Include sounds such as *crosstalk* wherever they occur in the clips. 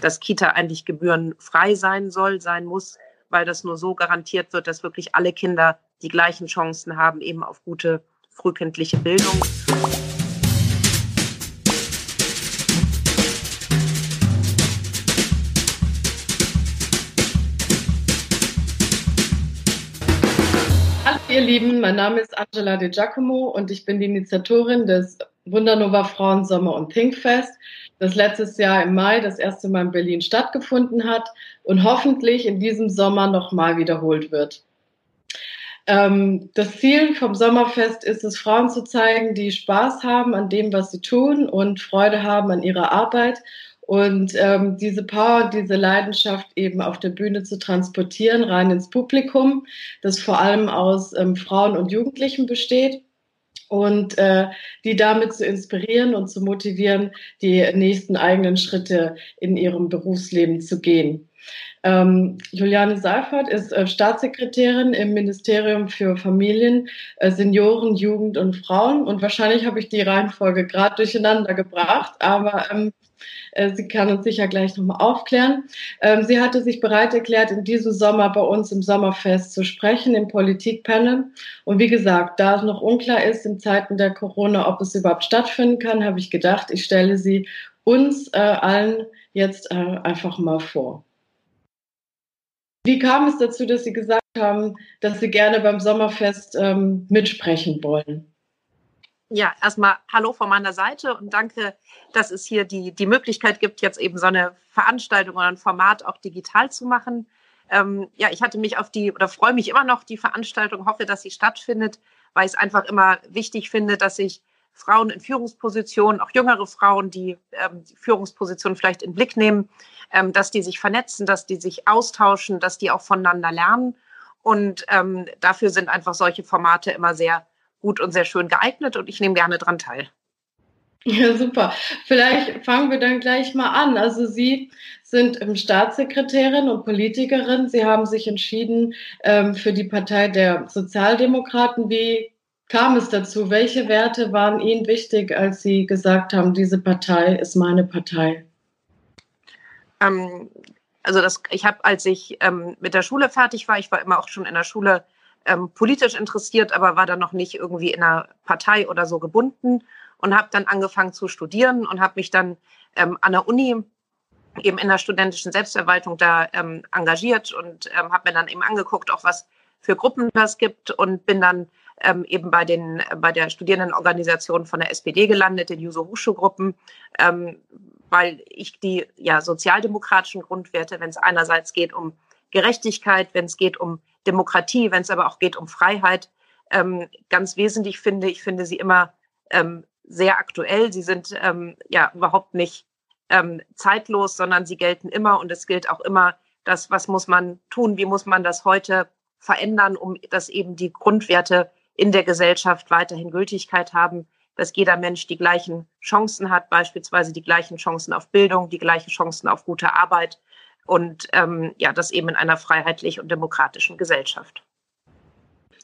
dass Kita eigentlich gebührenfrei sein soll, sein muss, weil das nur so garantiert wird, dass wirklich alle Kinder die gleichen Chancen haben, eben auf gute frühkindliche Bildung. Hallo ihr Lieben, mein Name ist Angela De Giacomo und ich bin die Initiatorin des Wundernova Frauen Sommer und Thinkfest, das letztes Jahr im Mai das erste Mal in Berlin stattgefunden hat und hoffentlich in diesem Sommer nochmal wiederholt wird. Ähm, das Ziel vom Sommerfest ist es, Frauen zu zeigen, die Spaß haben an dem, was sie tun und Freude haben an ihrer Arbeit und ähm, diese Power, diese Leidenschaft eben auf der Bühne zu transportieren, rein ins Publikum, das vor allem aus ähm, Frauen und Jugendlichen besteht und äh, die damit zu inspirieren und zu motivieren, die nächsten eigenen Schritte in ihrem Berufsleben zu gehen. Ähm, Juliane Seifert ist äh, Staatssekretärin im Ministerium für Familien, äh, Senioren, Jugend und Frauen. Und wahrscheinlich habe ich die Reihenfolge gerade durcheinander gebracht, aber ähm, äh, sie kann uns sicher gleich nochmal aufklären. Ähm, sie hatte sich bereit erklärt, in diesem Sommer bei uns im Sommerfest zu sprechen, im Politikpanel. Und wie gesagt, da es noch unklar ist in Zeiten der Corona, ob es überhaupt stattfinden kann, habe ich gedacht, ich stelle sie uns äh, allen jetzt äh, einfach mal vor. Wie kam es dazu, dass Sie gesagt haben, dass Sie gerne beim Sommerfest ähm, mitsprechen wollen? Ja, erstmal Hallo von meiner Seite und danke, dass es hier die, die Möglichkeit gibt, jetzt eben so eine Veranstaltung oder ein Format auch digital zu machen. Ähm, ja, ich hatte mich auf die oder freue mich immer noch die Veranstaltung, hoffe, dass sie stattfindet, weil ich es einfach immer wichtig finde, dass sich Frauen in Führungspositionen, auch jüngere Frauen, die ähm, Führungspositionen vielleicht in Blick nehmen, ähm, dass die sich vernetzen, dass die sich austauschen, dass die auch voneinander lernen. Und ähm, dafür sind einfach solche Formate immer sehr gut und sehr schön geeignet und ich nehme gerne daran teil. Ja, super. Vielleicht fangen wir dann gleich mal an. Also Sie sind Staatssekretärin und Politikerin. Sie haben sich entschieden ähm, für die Partei der Sozialdemokraten. Wie kam es dazu? Welche Werte waren Ihnen wichtig, als Sie gesagt haben, diese Partei ist meine Partei? Ähm, also das, ich habe, als ich ähm, mit der Schule fertig war, ich war immer auch schon in der Schule ähm, politisch interessiert, aber war dann noch nicht irgendwie in einer Partei oder so gebunden und habe dann angefangen zu studieren und habe mich dann ähm, an der Uni eben in der studentischen Selbstverwaltung da ähm, engagiert und ähm, habe mir dann eben angeguckt, auch was für Gruppen das gibt und bin dann ähm, eben bei, den, bei der Studierendenorganisation von der SPD gelandet, den Juso Hochschulgruppen, ähm, weil ich die ja, sozialdemokratischen Grundwerte, wenn es einerseits geht um Gerechtigkeit, wenn es geht um Demokratie, wenn es aber auch geht um Freiheit, ähm, ganz wesentlich finde. Ich finde sie immer ähm, sehr aktuell. Sie sind ähm, ja überhaupt nicht ähm, zeitlos, sondern sie gelten immer und es gilt auch immer, das, was muss man tun, wie muss man das heute verändern, um dass eben die Grundwerte in der Gesellschaft weiterhin Gültigkeit haben, dass jeder Mensch die gleichen Chancen hat, beispielsweise die gleichen Chancen auf Bildung, die gleichen Chancen auf gute Arbeit und ähm, ja, das eben in einer freiheitlich und demokratischen Gesellschaft.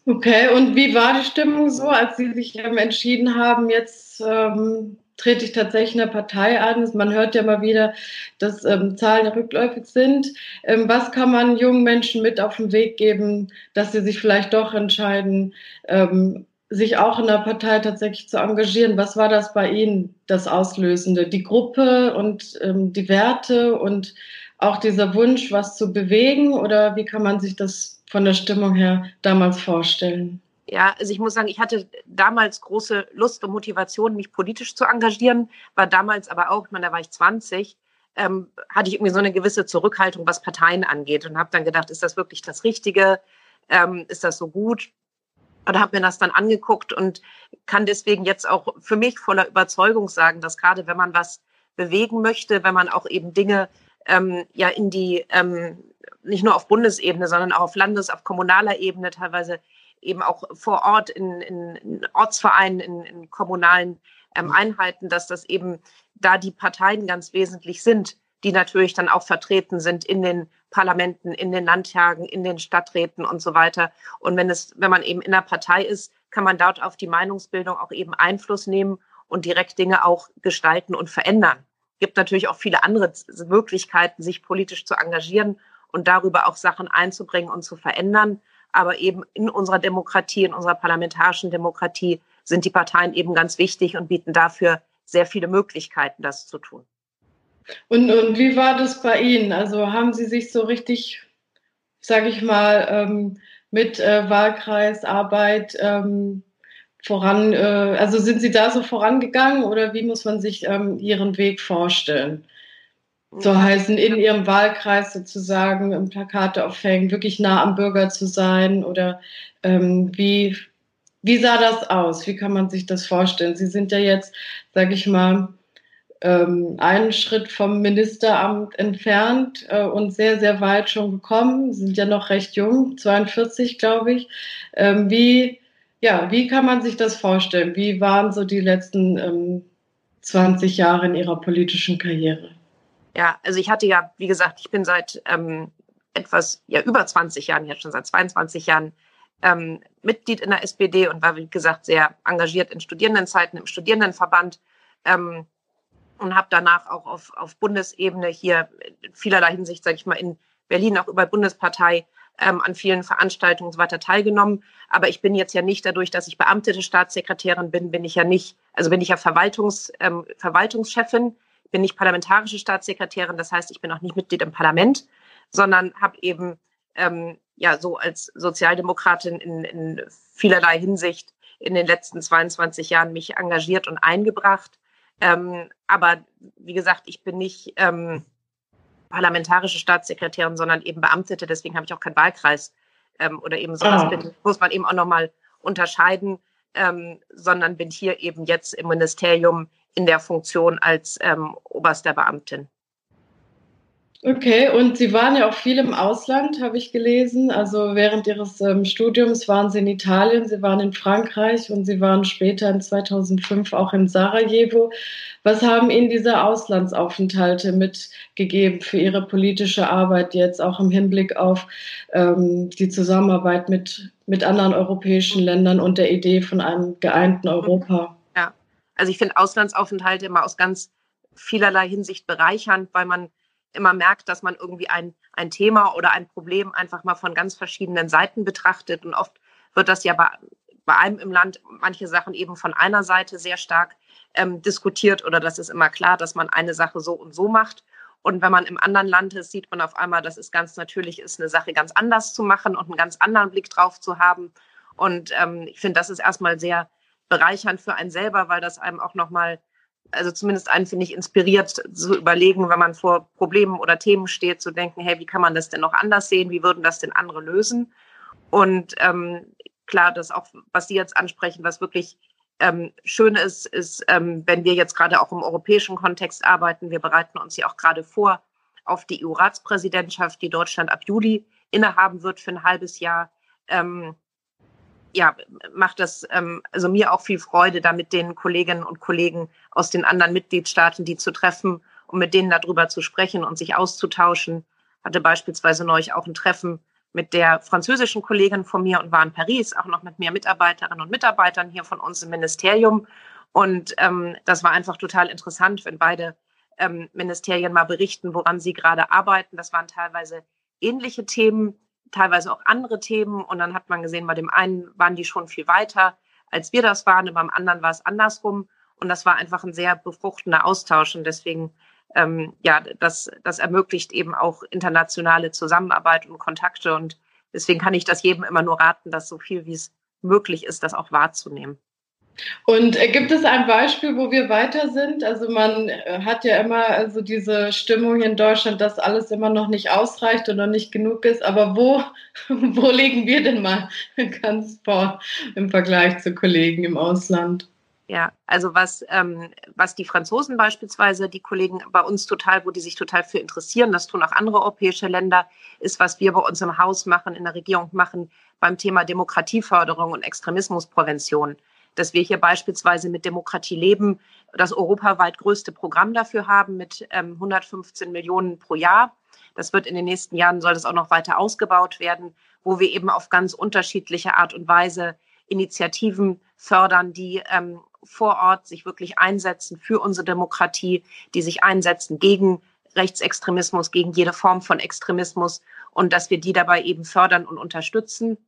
Okay, und wie war die Stimmung so, als Sie sich ähm, entschieden haben, jetzt ähm, trete ich tatsächlich eine Partei an. Man hört ja mal wieder, dass ähm, Zahlen rückläufig sind. Ähm, was kann man jungen Menschen mit auf den Weg geben, dass sie sich vielleicht doch entscheiden, ähm, sich auch in der Partei tatsächlich zu engagieren? Was war das bei Ihnen, das Auslösende? Die Gruppe und ähm, die Werte und auch dieser Wunsch, was zu bewegen? Oder wie kann man sich das von der Stimmung her damals vorstellen? Ja, also ich muss sagen, ich hatte damals große Lust und Motivation, mich politisch zu engagieren, war damals aber auch, ich meine, da war ich 20, ähm, hatte ich irgendwie so eine gewisse Zurückhaltung, was Parteien angeht und habe dann gedacht, ist das wirklich das Richtige? Ähm, ist das so gut? Oder habe mir das dann angeguckt und kann deswegen jetzt auch für mich voller Überzeugung sagen, dass gerade wenn man was bewegen möchte, wenn man auch eben Dinge ähm, ja in die, ähm, nicht nur auf Bundesebene, sondern auch auf Landes-, auf kommunaler Ebene teilweise eben auch vor Ort in, in, in Ortsvereinen, in, in kommunalen ähm, Einheiten, dass das eben da die Parteien ganz wesentlich sind, die natürlich dann auch vertreten sind in den Parlamenten, in den Landtagen, in den Stadträten und so weiter. Und wenn es, wenn man eben in der Partei ist, kann man dort auf die Meinungsbildung auch eben Einfluss nehmen und direkt Dinge auch gestalten und verändern. gibt natürlich auch viele andere Möglichkeiten, sich politisch zu engagieren und darüber auch Sachen einzubringen und zu verändern. Aber eben in unserer Demokratie, in unserer parlamentarischen Demokratie sind die Parteien eben ganz wichtig und bieten dafür sehr viele Möglichkeiten, das zu tun. Und, und wie war das bei Ihnen? Also haben Sie sich so richtig, sage ich mal, ähm, mit äh, Wahlkreisarbeit ähm, voran, äh, also sind Sie da so vorangegangen oder wie muss man sich ähm, Ihren Weg vorstellen? So heißen, in Ihrem Wahlkreis sozusagen Plakate aufhängen, wirklich nah am Bürger zu sein oder ähm, wie, wie sah das aus? Wie kann man sich das vorstellen? Sie sind ja jetzt, sage ich mal, ähm, einen Schritt vom Ministeramt entfernt äh, und sehr, sehr weit schon gekommen, sind ja noch recht jung, 42 glaube ich. Ähm, wie, ja, wie kann man sich das vorstellen? Wie waren so die letzten ähm, 20 Jahre in Ihrer politischen Karriere? Ja, also ich hatte ja, wie gesagt, ich bin seit ähm, etwas, ja über 20 Jahren, jetzt schon seit 22 Jahren ähm, Mitglied in der SPD und war, wie gesagt, sehr engagiert in Studierendenzeiten im Studierendenverband ähm, und habe danach auch auf, auf Bundesebene hier in vielerlei Hinsicht, sage ich mal, in Berlin auch über Bundespartei ähm, an vielen Veranstaltungen und so weiter teilgenommen. Aber ich bin jetzt ja nicht dadurch, dass ich beamtete Staatssekretärin bin, bin ich ja nicht, also bin ich ja Verwaltungs, ähm, Verwaltungschefin, bin nicht parlamentarische Staatssekretärin, das heißt, ich bin auch nicht Mitglied im Parlament, sondern habe eben ähm, ja so als Sozialdemokratin in, in vielerlei Hinsicht in den letzten 22 Jahren mich engagiert und eingebracht. Ähm, aber wie gesagt, ich bin nicht ähm, parlamentarische Staatssekretärin, sondern eben Beamtete. Deswegen habe ich auch keinen Wahlkreis ähm, oder eben sowas. Ah. Bin, muss man eben auch nochmal unterscheiden, ähm, sondern bin hier eben jetzt im Ministerium in der Funktion als ähm, oberster Beamtin. Okay, und Sie waren ja auch viel im Ausland, habe ich gelesen. Also während Ihres ähm, Studiums waren Sie in Italien, Sie waren in Frankreich und Sie waren später in 2005 auch in Sarajevo. Was haben Ihnen diese Auslandsaufenthalte mitgegeben für Ihre politische Arbeit jetzt auch im Hinblick auf ähm, die Zusammenarbeit mit, mit anderen europäischen Ländern und der Idee von einem geeinten Europa? Ja, also ich finde Auslandsaufenthalte immer aus ganz vielerlei Hinsicht bereichernd, weil man immer merkt, dass man irgendwie ein, ein Thema oder ein Problem einfach mal von ganz verschiedenen Seiten betrachtet. Und oft wird das ja bei, bei einem im Land manche Sachen eben von einer Seite sehr stark ähm, diskutiert oder das ist immer klar, dass man eine Sache so und so macht. Und wenn man im anderen Land ist, sieht man auf einmal, dass es ganz natürlich ist, eine Sache ganz anders zu machen und einen ganz anderen Blick drauf zu haben. Und ähm, ich finde, das ist erstmal sehr bereichernd für einen selber, weil das einem auch nochmal also zumindest einen, finde ich, inspiriert zu überlegen, wenn man vor Problemen oder Themen steht, zu denken, hey, wie kann man das denn noch anders sehen? Wie würden das denn andere lösen? Und ähm, klar, das auch, was Sie jetzt ansprechen, was wirklich ähm, schön ist, ist, ähm, wenn wir jetzt gerade auch im europäischen Kontext arbeiten, wir bereiten uns ja auch gerade vor auf die EU-Ratspräsidentschaft, die Deutschland ab Juli innehaben wird für ein halbes Jahr. Ähm, ja, macht das ähm, also mir auch viel Freude, da mit den Kolleginnen und Kollegen aus den anderen Mitgliedstaaten die zu treffen und mit denen darüber zu sprechen und sich auszutauschen. Hatte beispielsweise neulich auch ein Treffen mit der französischen Kollegin von mir und war in Paris, auch noch mit mehr Mitarbeiterinnen und Mitarbeitern hier von uns im Ministerium. Und ähm, das war einfach total interessant, wenn beide ähm, Ministerien mal berichten, woran sie gerade arbeiten. Das waren teilweise ähnliche Themen, teilweise auch andere Themen. Und dann hat man gesehen, bei dem einen waren die schon viel weiter, als wir das waren, und beim anderen war es andersrum. Und das war einfach ein sehr befruchtender Austausch. Und deswegen, ähm, ja, das, das ermöglicht eben auch internationale Zusammenarbeit und Kontakte. Und deswegen kann ich das jedem immer nur raten, dass so viel wie es möglich ist, das auch wahrzunehmen. Und äh, gibt es ein Beispiel, wo wir weiter sind? Also man äh, hat ja immer also diese Stimmung in Deutschland, dass alles immer noch nicht ausreicht oder nicht genug ist. Aber wo, *laughs* wo legen wir denn mal *laughs* ganz vor im Vergleich zu Kollegen im Ausland? Ja, also was, ähm, was die Franzosen beispielsweise, die Kollegen bei uns total, wo die sich total für interessieren, das tun auch andere europäische Länder, ist, was wir bei uns im Haus machen, in der Regierung machen, beim Thema Demokratieförderung und Extremismusprävention dass wir hier beispielsweise mit Demokratie leben das europaweit größte Programm dafür haben mit ähm, 115 Millionen pro Jahr. Das wird in den nächsten Jahren, soll das auch noch weiter ausgebaut werden, wo wir eben auf ganz unterschiedliche Art und Weise Initiativen fördern, die ähm, vor Ort sich wirklich einsetzen für unsere Demokratie, die sich einsetzen gegen Rechtsextremismus, gegen jede Form von Extremismus und dass wir die dabei eben fördern und unterstützen.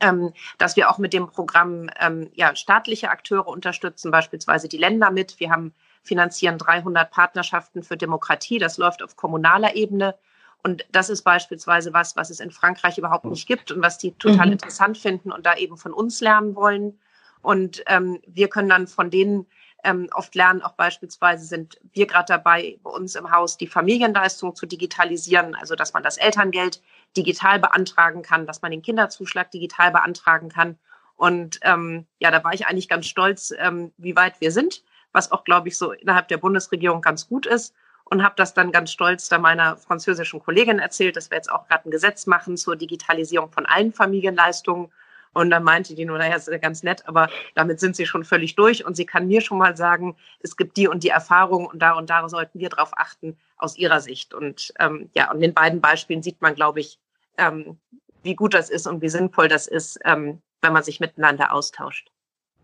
Ähm, dass wir auch mit dem Programm ähm, ja, staatliche Akteure unterstützen, beispielsweise die Länder mit. Wir haben finanzieren 300 Partnerschaften für Demokratie. Das läuft auf kommunaler Ebene. Und das ist beispielsweise was, was es in Frankreich überhaupt nicht gibt und was die total mhm. interessant finden und da eben von uns lernen wollen. Und ähm, wir können dann von denen ähm, oft lernen, auch beispielsweise sind wir gerade dabei, bei uns im Haus die Familienleistung zu digitalisieren, also dass man das Elterngeld digital beantragen kann, dass man den Kinderzuschlag digital beantragen kann. Und ähm, ja, da war ich eigentlich ganz stolz, ähm, wie weit wir sind, was auch, glaube ich, so innerhalb der Bundesregierung ganz gut ist. Und habe das dann ganz stolz da meiner französischen Kollegin erzählt, dass wir jetzt auch gerade ein Gesetz machen zur Digitalisierung von allen Familienleistungen. Und dann meinte die nur, naja, ist ja ganz nett, aber damit sind sie schon völlig durch. Und sie kann mir schon mal sagen, es gibt die und die Erfahrung und da und da sollten wir drauf achten aus ihrer Sicht. Und ähm, ja, und in beiden Beispielen sieht man, glaube ich, ähm, wie gut das ist und wie sinnvoll das ist, ähm, wenn man sich miteinander austauscht.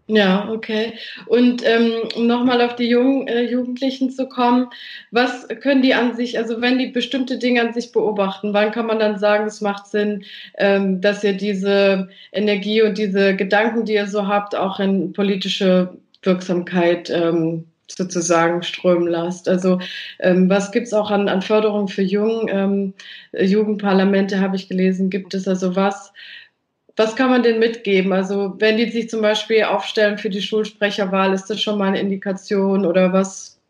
Ja, okay. Und ähm, um nochmal auf die jungen äh, Jugendlichen zu kommen, was können die an sich, also wenn die bestimmte Dinge an sich beobachten, wann kann man dann sagen, es macht Sinn, ähm, dass ihr diese Energie und diese Gedanken, die ihr so habt, auch in politische Wirksamkeit ähm, sozusagen strömen lasst. Also ähm, was gibt's auch an, an Förderung für Jungen? Ähm, Jugendparlamente habe ich gelesen, gibt es also was? Was kann man denn mitgeben? Also wenn die sich zum Beispiel aufstellen für die Schulsprecherwahl, ist das schon mal eine Indikation oder was?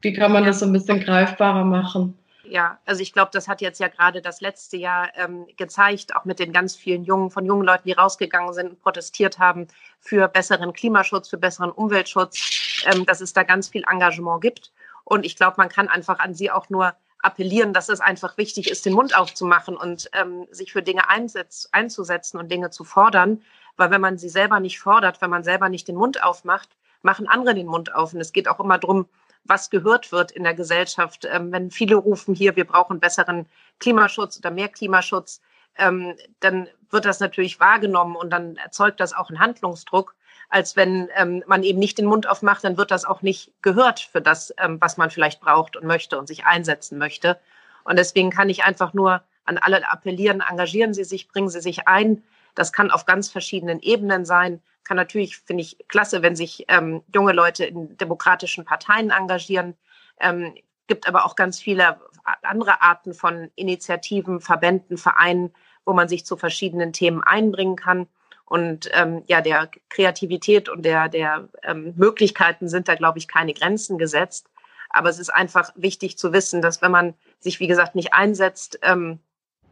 Wie kann man das so ein bisschen greifbarer machen? Ja, also ich glaube, das hat jetzt ja gerade das letzte Jahr ähm, gezeigt, auch mit den ganz vielen jungen, von jungen Leuten, die rausgegangen sind und protestiert haben für besseren Klimaschutz, für besseren Umweltschutz, ähm, dass es da ganz viel Engagement gibt. Und ich glaube, man kann einfach an sie auch nur appellieren, dass es einfach wichtig ist, den Mund aufzumachen und ähm, sich für Dinge einsetz, einzusetzen und Dinge zu fordern. Weil wenn man sie selber nicht fordert, wenn man selber nicht den Mund aufmacht, machen andere den Mund auf. Und es geht auch immer darum, was gehört wird in der Gesellschaft. Ähm, wenn viele rufen hier, wir brauchen besseren Klimaschutz oder mehr Klimaschutz, ähm, dann wird das natürlich wahrgenommen und dann erzeugt das auch einen Handlungsdruck als wenn ähm, man eben nicht den Mund aufmacht, dann wird das auch nicht gehört für das, ähm, was man vielleicht braucht und möchte und sich einsetzen möchte. Und deswegen kann ich einfach nur an alle appellieren, engagieren Sie sich, bringen Sie sich ein. Das kann auf ganz verschiedenen Ebenen sein. Kann natürlich, finde ich, klasse, wenn sich ähm, junge Leute in demokratischen Parteien engagieren. Ähm, gibt aber auch ganz viele andere Arten von Initiativen, Verbänden, Vereinen, wo man sich zu verschiedenen Themen einbringen kann. Und ähm, ja, der Kreativität und der, der ähm, Möglichkeiten sind da, glaube ich, keine Grenzen gesetzt. Aber es ist einfach wichtig zu wissen, dass wenn man sich, wie gesagt, nicht einsetzt, ähm,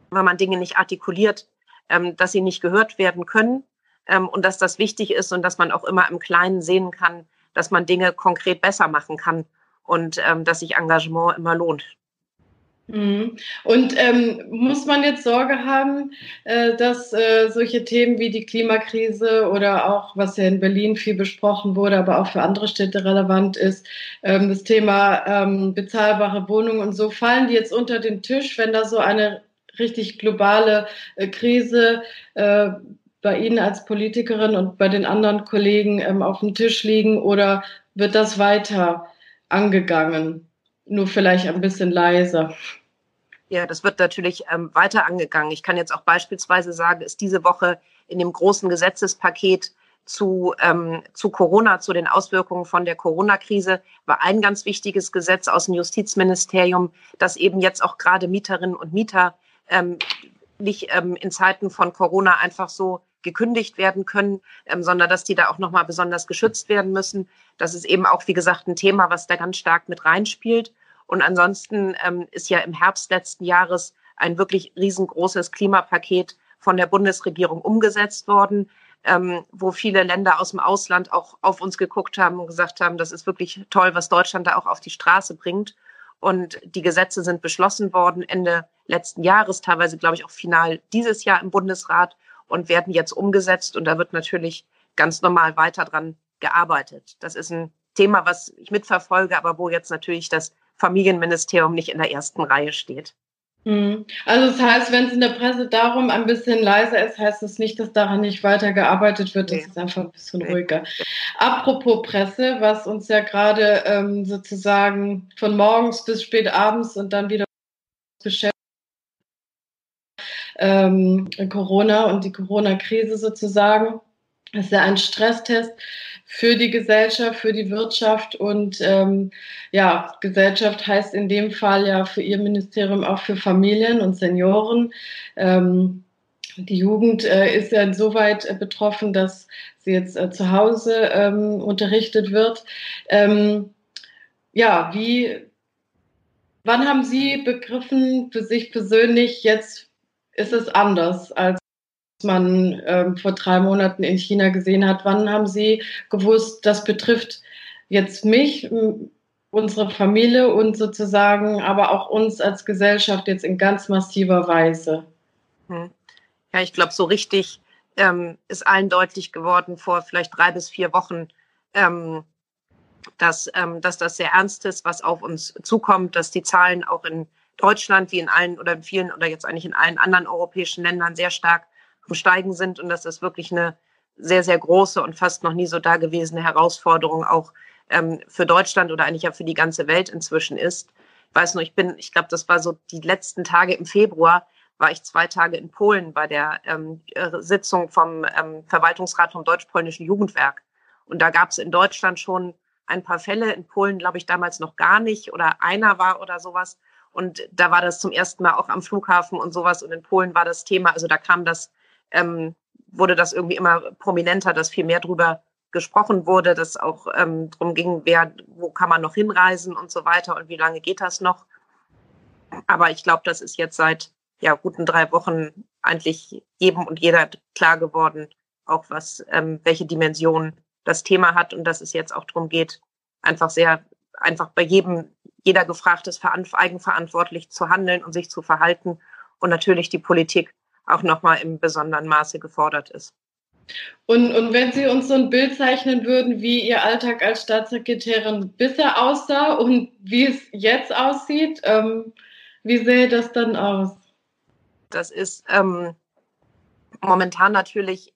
wenn man Dinge nicht artikuliert, ähm, dass sie nicht gehört werden können ähm, und dass das wichtig ist und dass man auch immer im Kleinen sehen kann, dass man Dinge konkret besser machen kann und ähm, dass sich Engagement immer lohnt. Mhm. Und ähm, muss man jetzt Sorge haben, äh, dass äh, solche Themen wie die Klimakrise oder auch, was ja in Berlin viel besprochen wurde, aber auch für andere Städte relevant ist, ähm, das Thema ähm, bezahlbare Wohnungen und so, fallen die jetzt unter den Tisch, wenn da so eine richtig globale äh, Krise äh, bei Ihnen als Politikerin und bei den anderen Kollegen ähm, auf dem Tisch liegen oder wird das weiter angegangen? Nur vielleicht ein bisschen leiser. Ja, das wird natürlich ähm, weiter angegangen. Ich kann jetzt auch beispielsweise sagen, ist diese Woche in dem großen Gesetzespaket zu, ähm, zu Corona, zu den Auswirkungen von der Corona-Krise, war ein ganz wichtiges Gesetz aus dem Justizministerium, dass eben jetzt auch gerade Mieterinnen und Mieter ähm, nicht ähm, in Zeiten von Corona einfach so gekündigt werden können, ähm, sondern dass die da auch nochmal besonders geschützt werden müssen. Das ist eben auch, wie gesagt, ein Thema, was da ganz stark mit reinspielt. Und ansonsten ähm, ist ja im Herbst letzten Jahres ein wirklich riesengroßes Klimapaket von der Bundesregierung umgesetzt worden, ähm, wo viele Länder aus dem Ausland auch auf uns geguckt haben und gesagt haben, das ist wirklich toll, was Deutschland da auch auf die Straße bringt. Und die Gesetze sind beschlossen worden Ende letzten Jahres, teilweise, glaube ich, auch final dieses Jahr im Bundesrat und werden jetzt umgesetzt. Und da wird natürlich ganz normal weiter dran gearbeitet. Das ist ein Thema, was ich mitverfolge, aber wo jetzt natürlich das Familienministerium nicht in der ersten Reihe steht. Hm. Also das heißt, wenn es in der Presse darum ein bisschen leiser ist, heißt das nicht, dass daran nicht weiter gearbeitet wird. Das nee. ist einfach ein bisschen nee. ruhiger. Apropos Presse, was uns ja gerade ähm, sozusagen von morgens bis spät abends und dann wieder beschäftigt, ähm, Corona und die Corona-Krise sozusagen. Das ist ja ein Stresstest für die Gesellschaft, für die Wirtschaft und ähm, ja, Gesellschaft heißt in dem Fall ja für Ihr Ministerium auch für Familien und Senioren. Ähm, die Jugend äh, ist ja insoweit äh, betroffen, dass sie jetzt äh, zu Hause ähm, unterrichtet wird. Ähm, ja, wie, wann haben Sie begriffen für sich persönlich, jetzt ist es anders als man ähm, vor drei Monaten in China gesehen hat. Wann haben Sie gewusst, das betrifft jetzt mich, unsere Familie und sozusagen aber auch uns als Gesellschaft jetzt in ganz massiver Weise? Hm. Ja, ich glaube, so richtig ähm, ist allen deutlich geworden vor vielleicht drei bis vier Wochen, ähm, dass, ähm, dass das sehr ernst ist, was auf uns zukommt, dass die Zahlen auch in Deutschland wie in allen oder in vielen oder jetzt eigentlich in allen anderen europäischen Ländern sehr stark am Steigen sind und das wirklich eine sehr, sehr große und fast noch nie so dagewesene Herausforderung auch ähm, für Deutschland oder eigentlich ja für die ganze Welt inzwischen ist. Ich weiß nur, ich bin, ich glaube, das war so die letzten Tage im Februar, war ich zwei Tage in Polen bei der ähm, Sitzung vom ähm, Verwaltungsrat vom Deutsch-Polnischen Jugendwerk. Und da gab es in Deutschland schon ein paar Fälle, in Polen glaube ich damals noch gar nicht oder einer war oder sowas. Und da war das zum ersten Mal auch am Flughafen und sowas. Und in Polen war das Thema, also da kam das ähm, wurde das irgendwie immer prominenter, dass viel mehr drüber gesprochen wurde, dass auch ähm, darum ging, wer, wo kann man noch hinreisen und so weiter und wie lange geht das noch. Aber ich glaube, das ist jetzt seit ja, guten drei Wochen eigentlich jedem und jeder klar geworden, auch was, ähm, welche Dimension das Thema hat und dass es jetzt auch darum geht, einfach sehr, einfach bei jedem, jeder gefragt ist, eigenverantwortlich zu handeln und sich zu verhalten und natürlich die Politik auch nochmal im besonderen Maße gefordert ist. Und, und wenn Sie uns so ein Bild zeichnen würden, wie Ihr Alltag als Staatssekretärin bisher aussah und wie es jetzt aussieht, ähm, wie sähe das dann aus? Das ist ähm, momentan natürlich,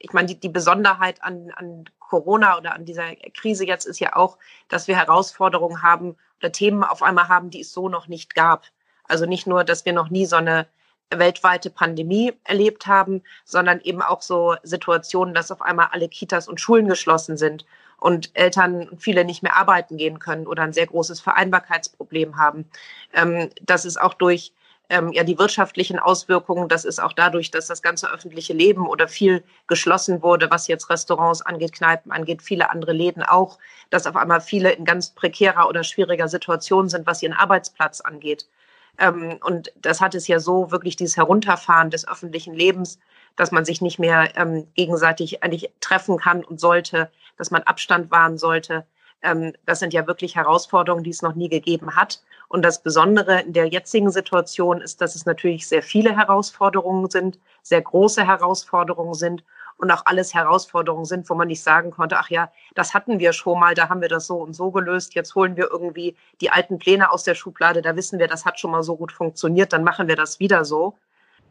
ich meine, die, die Besonderheit an, an Corona oder an dieser Krise jetzt ist ja auch, dass wir Herausforderungen haben oder Themen auf einmal haben, die es so noch nicht gab. Also nicht nur, dass wir noch nie so eine weltweite Pandemie erlebt haben, sondern eben auch so Situationen, dass auf einmal alle Kitas und Schulen geschlossen sind und Eltern viele nicht mehr arbeiten gehen können oder ein sehr großes Vereinbarkeitsproblem haben. Ähm, das ist auch durch ähm, ja die wirtschaftlichen Auswirkungen, das ist auch dadurch, dass das ganze öffentliche Leben oder viel geschlossen wurde, was jetzt Restaurants angeht, Kneipen angeht, viele andere Läden auch, dass auf einmal viele in ganz prekärer oder schwieriger Situation sind, was ihren Arbeitsplatz angeht. Ähm, und das hat es ja so wirklich dieses Herunterfahren des öffentlichen Lebens, dass man sich nicht mehr ähm, gegenseitig eigentlich treffen kann und sollte, dass man Abstand wahren sollte. Ähm, das sind ja wirklich Herausforderungen, die es noch nie gegeben hat. Und das Besondere in der jetzigen Situation ist, dass es natürlich sehr viele Herausforderungen sind, sehr große Herausforderungen sind und auch alles Herausforderungen sind, wo man nicht sagen konnte, ach ja, das hatten wir schon mal, da haben wir das so und so gelöst, jetzt holen wir irgendwie die alten Pläne aus der Schublade, da wissen wir, das hat schon mal so gut funktioniert, dann machen wir das wieder so.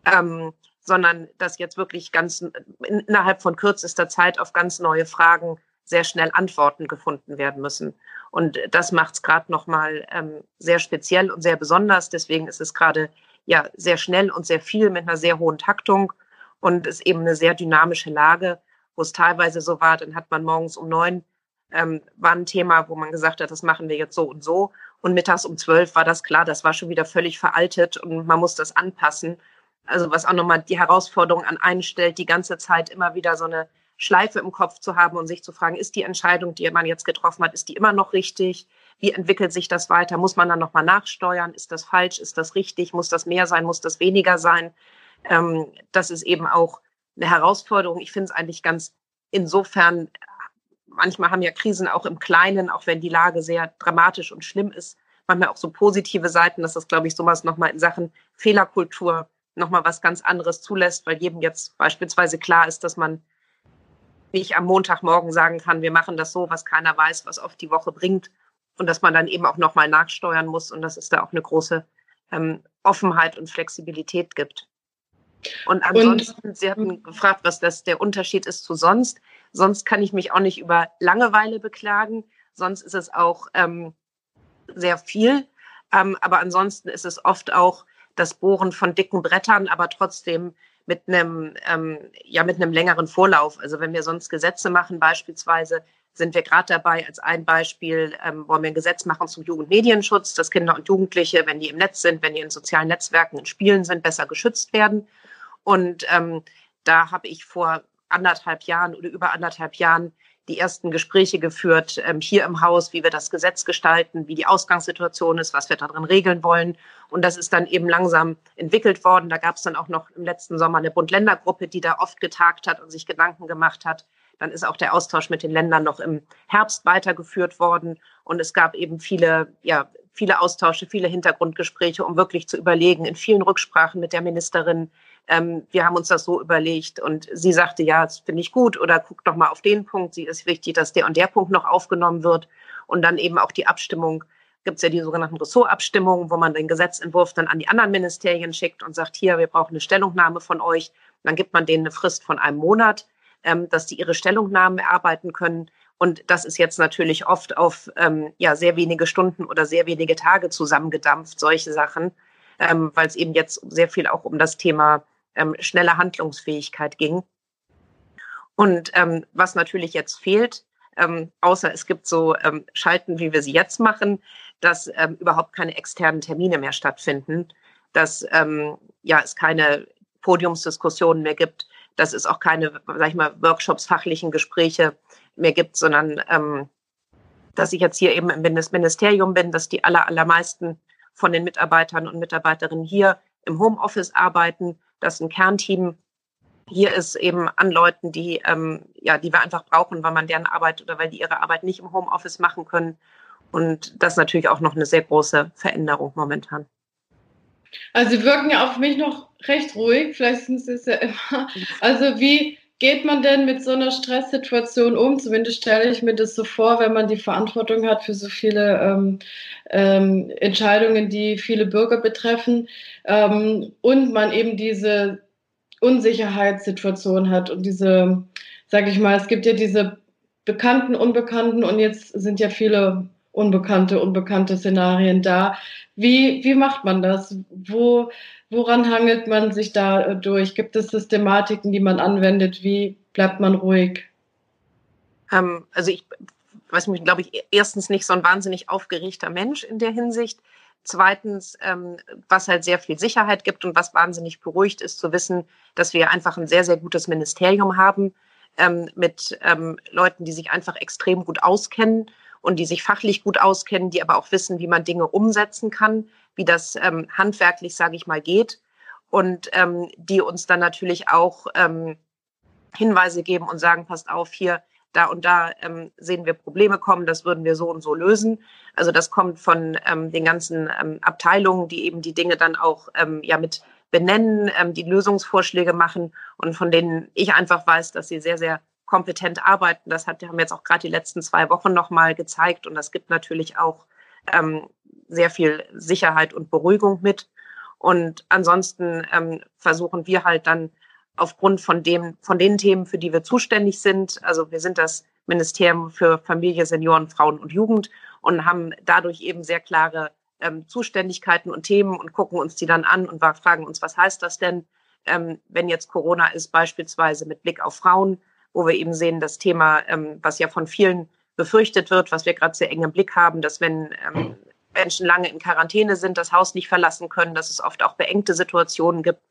Ähm, sondern dass jetzt wirklich ganz innerhalb von kürzester Zeit auf ganz neue Fragen sehr schnell Antworten gefunden werden müssen. Und das macht es gerade nochmal ähm, sehr speziell und sehr besonders. Deswegen ist es gerade ja sehr schnell und sehr viel mit einer sehr hohen Taktung und ist eben eine sehr dynamische Lage, wo es teilweise so war, dann hat man morgens um neun ähm, war ein Thema, wo man gesagt hat, das machen wir jetzt so und so. Und mittags um zwölf war das klar, das war schon wieder völlig veraltet und man muss das anpassen. Also was auch nochmal die Herausforderung an einen stellt, die ganze Zeit immer wieder so eine Schleife im Kopf zu haben und sich zu fragen, ist die Entscheidung, die man jetzt getroffen hat, ist die immer noch richtig? Wie entwickelt sich das weiter? Muss man dann nochmal nachsteuern? Ist das falsch? Ist das richtig? Muss das mehr sein? Muss das weniger sein? ähm, das ist eben auch eine Herausforderung. Ich finde es eigentlich ganz insofern, manchmal haben ja Krisen auch im Kleinen, auch wenn die Lage sehr dramatisch und schlimm ist, manchmal auch so positive Seiten, dass das, glaube ich, sowas nochmal in Sachen Fehlerkultur nochmal was ganz anderes zulässt, weil jedem jetzt beispielsweise klar ist, dass man nicht am Montagmorgen sagen kann, wir machen das so, was keiner weiß, was oft die Woche bringt und dass man dann eben auch nochmal nachsteuern muss und das ist da auch eine große ähm, Offenheit und Flexibilität gibt. Und ansonsten, und, Sie hatten gefragt, was das der Unterschied ist zu sonst. Sonst kann ich mich auch nicht über Langeweile beklagen. Sonst ist es auch ähm, sehr viel. Ähm, aber ansonsten ist es oft auch das Bohren von dicken Brettern, aber trotzdem mit einem, ähm, ja, mit einem längeren Vorlauf. Also wenn wir sonst Gesetze machen, beispielsweise, sind wir gerade dabei, als ein Beispiel, ähm, wollen wir ein Gesetz machen zum Jugendmedienschutz, dass Kinder und Jugendliche, wenn die im Netz sind, wenn die in sozialen Netzwerken, in Spielen sind, besser geschützt werden. Und ähm, da habe ich vor anderthalb Jahren oder über anderthalb Jahren die ersten Gespräche geführt ähm, hier im Haus, wie wir das Gesetz gestalten, wie die Ausgangssituation ist, was wir darin regeln wollen. Und das ist dann eben langsam entwickelt worden. Da gab es dann auch noch im letzten Sommer eine Bund-Länder-Gruppe, die da oft getagt hat und sich Gedanken gemacht hat. Dann ist auch der Austausch mit den Ländern noch im Herbst weitergeführt worden. Und es gab eben viele, ja, viele Austausche, viele Hintergrundgespräche, um wirklich zu überlegen, in vielen Rücksprachen mit der Ministerin, ähm, wir haben uns das so überlegt und sie sagte, ja, das finde ich gut oder guck doch mal auf den Punkt, sie ist wichtig, dass der und der Punkt noch aufgenommen wird und dann eben auch die Abstimmung, gibt es ja die sogenannten Ressortabstimmungen, wo man den Gesetzentwurf dann an die anderen Ministerien schickt und sagt, hier, wir brauchen eine Stellungnahme von euch. Dann gibt man denen eine Frist von einem Monat, ähm, dass die ihre Stellungnahmen erarbeiten können. Und das ist jetzt natürlich oft auf ähm, ja, sehr wenige Stunden oder sehr wenige Tage zusammengedampft, solche Sachen, ähm, weil es eben jetzt sehr viel auch um das Thema ähm, schnelle Handlungsfähigkeit ging. Und ähm, was natürlich jetzt fehlt, ähm, außer es gibt so ähm, Schalten, wie wir sie jetzt machen, dass ähm, überhaupt keine externen Termine mehr stattfinden, dass ähm, ja, es keine Podiumsdiskussionen mehr gibt, dass es auch keine, sag ich mal, Workshops, fachlichen Gespräche mehr gibt, sondern ähm, dass ich jetzt hier eben im Ministerium bin, dass die aller, allermeisten von den Mitarbeitern und Mitarbeiterinnen hier im Homeoffice arbeiten, dass ein Kernteam hier ist eben an Leuten, die, ähm, ja, die wir einfach brauchen, weil man deren Arbeit oder weil die ihre Arbeit nicht im Homeoffice machen können. Und das ist natürlich auch noch eine sehr große Veränderung momentan. Also Sie wirken ja auf mich noch recht ruhig, vielleicht sind Sie es ja immer. Also wie geht man denn mit so einer Stresssituation um? Zumindest stelle ich mir das so vor, wenn man die Verantwortung hat für so viele ähm, ähm, Entscheidungen, die viele Bürger betreffen ähm, und man eben diese Unsicherheitssituation hat und diese, sage ich mal, es gibt ja diese bekannten, unbekannten und jetzt sind ja viele unbekannte, unbekannte Szenarien da. Wie, wie macht man das? Wo, woran hangelt man sich da durch? Gibt es Systematiken, die man anwendet? Wie bleibt man ruhig? Ähm, also ich weiß mich, glaube ich, erstens nicht so ein wahnsinnig aufgeregter Mensch in der Hinsicht. Zweitens, ähm, was halt sehr viel Sicherheit gibt und was wahnsinnig beruhigt ist, zu wissen, dass wir einfach ein sehr, sehr gutes Ministerium haben ähm, mit ähm, Leuten, die sich einfach extrem gut auskennen und die sich fachlich gut auskennen, die aber auch wissen, wie man Dinge umsetzen kann, wie das ähm, handwerklich, sage ich mal, geht und ähm, die uns dann natürlich auch ähm, Hinweise geben und sagen, passt auf, hier da und da ähm, sehen wir Probleme kommen, das würden wir so und so lösen. Also das kommt von ähm, den ganzen ähm, Abteilungen, die eben die Dinge dann auch ähm, ja mit benennen, ähm, die Lösungsvorschläge machen und von denen ich einfach weiß, dass sie sehr, sehr kompetent arbeiten. Das hat, haben jetzt auch gerade die letzten zwei Wochen nochmal gezeigt und das gibt natürlich auch ähm, sehr viel Sicherheit und Beruhigung mit. Und ansonsten ähm, versuchen wir halt dann aufgrund von dem, von den Themen, für die wir zuständig sind. Also wir sind das Ministerium für Familie, Senioren, Frauen und Jugend und haben dadurch eben sehr klare ähm, Zuständigkeiten und Themen und gucken uns die dann an und fragen uns, was heißt das denn, ähm, wenn jetzt Corona ist, beispielsweise mit Blick auf Frauen, wo wir eben sehen, das Thema, ähm, was ja von vielen befürchtet wird, was wir gerade sehr eng im Blick haben, dass wenn ähm, Menschen lange in Quarantäne sind, das Haus nicht verlassen können, dass es oft auch beengte Situationen gibt,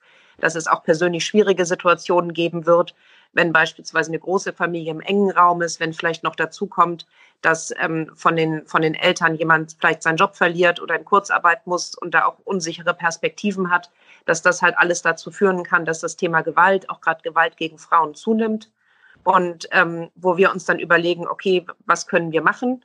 dass es auch persönlich schwierige Situationen geben wird, wenn beispielsweise eine große Familie im engen Raum ist, wenn vielleicht noch dazu kommt, dass ähm, von, den, von den Eltern jemand vielleicht seinen Job verliert oder in Kurzarbeit muss und da auch unsichere Perspektiven hat, dass das halt alles dazu führen kann, dass das Thema Gewalt, auch gerade Gewalt gegen Frauen zunimmt. Und ähm, wo wir uns dann überlegen, okay, was können wir machen?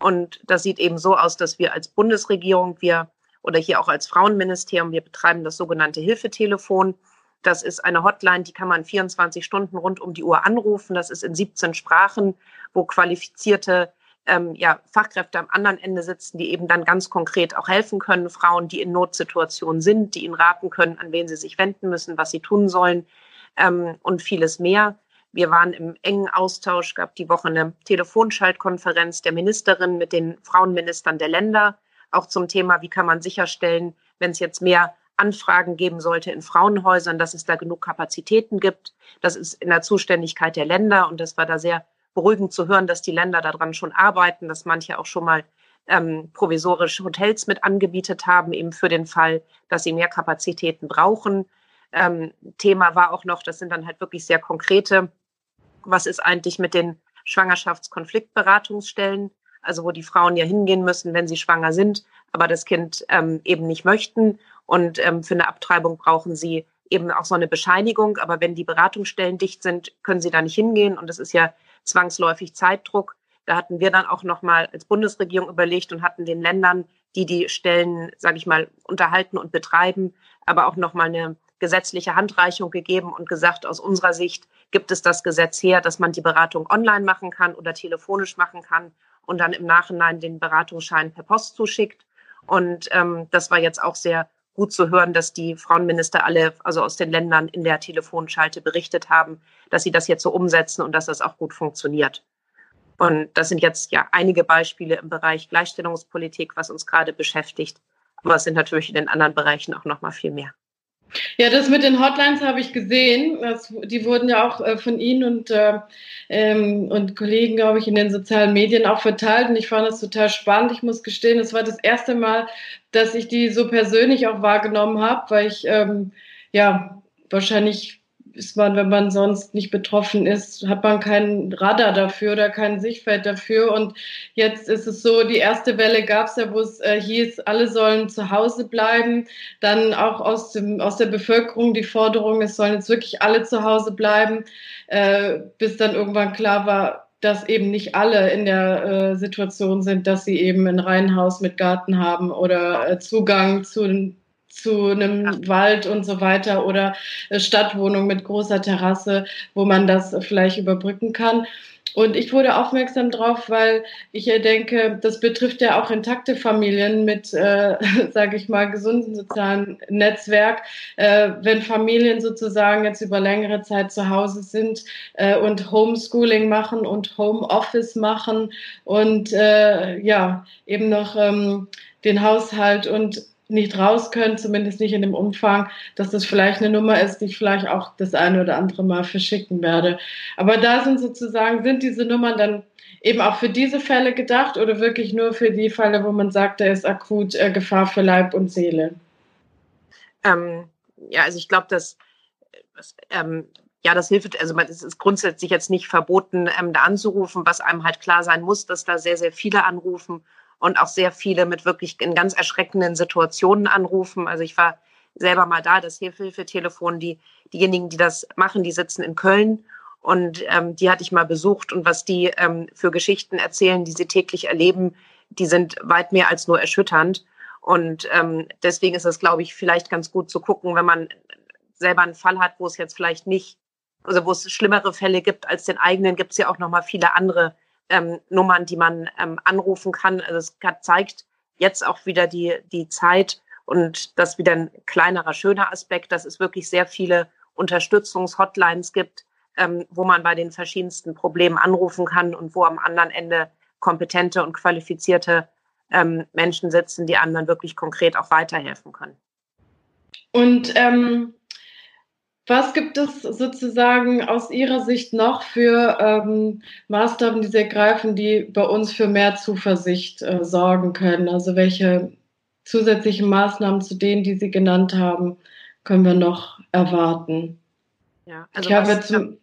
Und das sieht eben so aus, dass wir als Bundesregierung, wir oder hier auch als Frauenministerium, wir betreiben das sogenannte Hilfetelefon. Das ist eine Hotline, die kann man 24 Stunden rund um die Uhr anrufen. Das ist in 17 Sprachen, wo qualifizierte ähm, ja, Fachkräfte am anderen Ende sitzen, die eben dann ganz konkret auch helfen können, Frauen, die in Notsituationen sind, die ihnen raten können, an wen sie sich wenden müssen, was sie tun sollen ähm, und vieles mehr. Wir waren im engen Austausch, gab die Woche eine Telefonschaltkonferenz der Ministerin mit den Frauenministern der Länder, auch zum Thema, wie kann man sicherstellen, wenn es jetzt mehr Anfragen geben sollte in Frauenhäusern, dass es da genug Kapazitäten gibt. Das ist in der Zuständigkeit der Länder und das war da sehr beruhigend zu hören, dass die Länder daran schon arbeiten, dass manche auch schon mal ähm, provisorische Hotels mit angebietet haben, eben für den Fall, dass sie mehr Kapazitäten brauchen. Ähm, Thema war auch noch, das sind dann halt wirklich sehr konkrete, was ist eigentlich mit den Schwangerschaftskonfliktberatungsstellen, also wo die Frauen ja hingehen müssen, wenn sie schwanger sind, aber das Kind ähm, eben nicht möchten. Und ähm, für eine Abtreibung brauchen sie eben auch so eine Bescheinigung. Aber wenn die Beratungsstellen dicht sind, können sie da nicht hingehen. Und das ist ja zwangsläufig Zeitdruck. Da hatten wir dann auch nochmal als Bundesregierung überlegt und hatten den Ländern, die die Stellen, sage ich mal, unterhalten und betreiben, aber auch nochmal eine gesetzliche Handreichung gegeben und gesagt, aus unserer Sicht gibt es das Gesetz her, dass man die Beratung online machen kann oder telefonisch machen kann und dann im Nachhinein den Beratungsschein per Post zuschickt. Und ähm, das war jetzt auch sehr gut zu hören, dass die Frauenminister alle, also aus den Ländern in der Telefonschalte berichtet haben, dass sie das jetzt so umsetzen und dass das auch gut funktioniert. Und das sind jetzt ja einige Beispiele im Bereich Gleichstellungspolitik, was uns gerade beschäftigt. Aber es sind natürlich in den anderen Bereichen auch noch mal viel mehr. Ja, das mit den Hotlines habe ich gesehen. Das, die wurden ja auch äh, von Ihnen und, äh, ähm, und Kollegen, glaube ich, in den sozialen Medien auch verteilt. Und ich fand das total spannend. Ich muss gestehen, es war das erste Mal, dass ich die so persönlich auch wahrgenommen habe, weil ich ähm, ja wahrscheinlich ist man, wenn man sonst nicht betroffen ist, hat man keinen Radar dafür oder kein Sichtfeld dafür. Und jetzt ist es so, die erste Welle gab es ja, wo es äh, hieß, alle sollen zu Hause bleiben. Dann auch aus, dem, aus der Bevölkerung die Forderung, es sollen jetzt wirklich alle zu Hause bleiben, äh, bis dann irgendwann klar war, dass eben nicht alle in der äh, Situation sind, dass sie eben ein Reihenhaus mit Garten haben oder äh, Zugang zu zu einem Wald und so weiter oder äh, Stadtwohnung mit großer Terrasse, wo man das vielleicht überbrücken kann. Und ich wurde aufmerksam drauf, weil ich ja denke, das betrifft ja auch intakte Familien mit, äh, *laughs* sage ich mal, gesunden sozialen Netzwerk. Äh, wenn Familien sozusagen jetzt über längere Zeit zu Hause sind äh, und Homeschooling machen und Homeoffice machen und äh, ja eben noch ähm, den Haushalt und nicht raus können, zumindest nicht in dem Umfang, dass das vielleicht eine Nummer ist, die ich vielleicht auch das eine oder andere Mal verschicken werde. Aber da sind sozusagen, sind diese Nummern dann eben auch für diese Fälle gedacht oder wirklich nur für die Fälle, wo man sagt, da ist akut äh, Gefahr für Leib und Seele? Ähm, ja, also ich glaube, dass ähm, ja, das hilft, also es ist grundsätzlich jetzt nicht verboten, ähm, da anzurufen, was einem halt klar sein muss, dass da sehr, sehr viele anrufen und auch sehr viele mit wirklich in ganz erschreckenden Situationen anrufen. Also ich war selber mal da, das Hilfetelefon, die, diejenigen, die das machen, die sitzen in Köln und ähm, die hatte ich mal besucht und was die ähm, für Geschichten erzählen, die sie täglich erleben, die sind weit mehr als nur erschütternd. Und ähm, deswegen ist es, glaube ich, vielleicht ganz gut zu gucken, wenn man selber einen Fall hat, wo es jetzt vielleicht nicht, also wo es schlimmere Fälle gibt als den eigenen, gibt es ja auch noch mal viele andere ähm, Nummern, die man ähm, anrufen kann. Also es zeigt jetzt auch wieder die, die Zeit und das wieder ein kleinerer, schöner Aspekt, dass es wirklich sehr viele Unterstützungshotlines gibt, ähm, wo man bei den verschiedensten Problemen anrufen kann und wo am anderen Ende kompetente und qualifizierte ähm, Menschen sitzen, die anderen wirklich konkret auch weiterhelfen können. Und ähm, was gibt es sozusagen aus Ihrer Sicht noch für ähm, Maßnahmen, die Sie ergreifen, die bei uns für mehr Zuversicht äh, sorgen können? Also welche zusätzlichen Maßnahmen zu denen, die Sie genannt haben, können wir noch erwarten? Ja, also ich habe zum,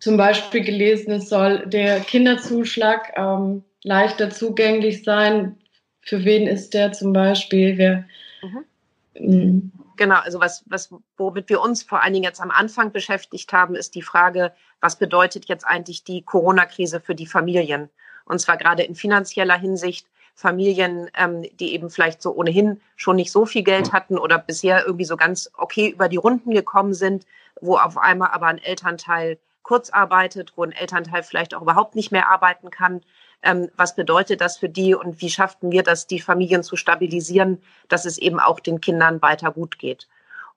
zum, Beispiel gelesen, es soll der Kinderzuschlag ähm, leichter zugänglich sein. Für wen ist der zum Beispiel? Wer, mhm. Hm. Genau, also was, was, womit wir uns vor allen Dingen jetzt am Anfang beschäftigt haben, ist die Frage, was bedeutet jetzt eigentlich die Corona-Krise für die Familien? Und zwar gerade in finanzieller Hinsicht. Familien, ähm, die eben vielleicht so ohnehin schon nicht so viel Geld hatten oder bisher irgendwie so ganz okay über die Runden gekommen sind, wo auf einmal aber ein Elternteil kurz arbeitet, wo ein Elternteil vielleicht auch überhaupt nicht mehr arbeiten kann. Ähm, was bedeutet das für die und wie schafften wir das, die Familien zu stabilisieren, dass es eben auch den Kindern weiter gut geht?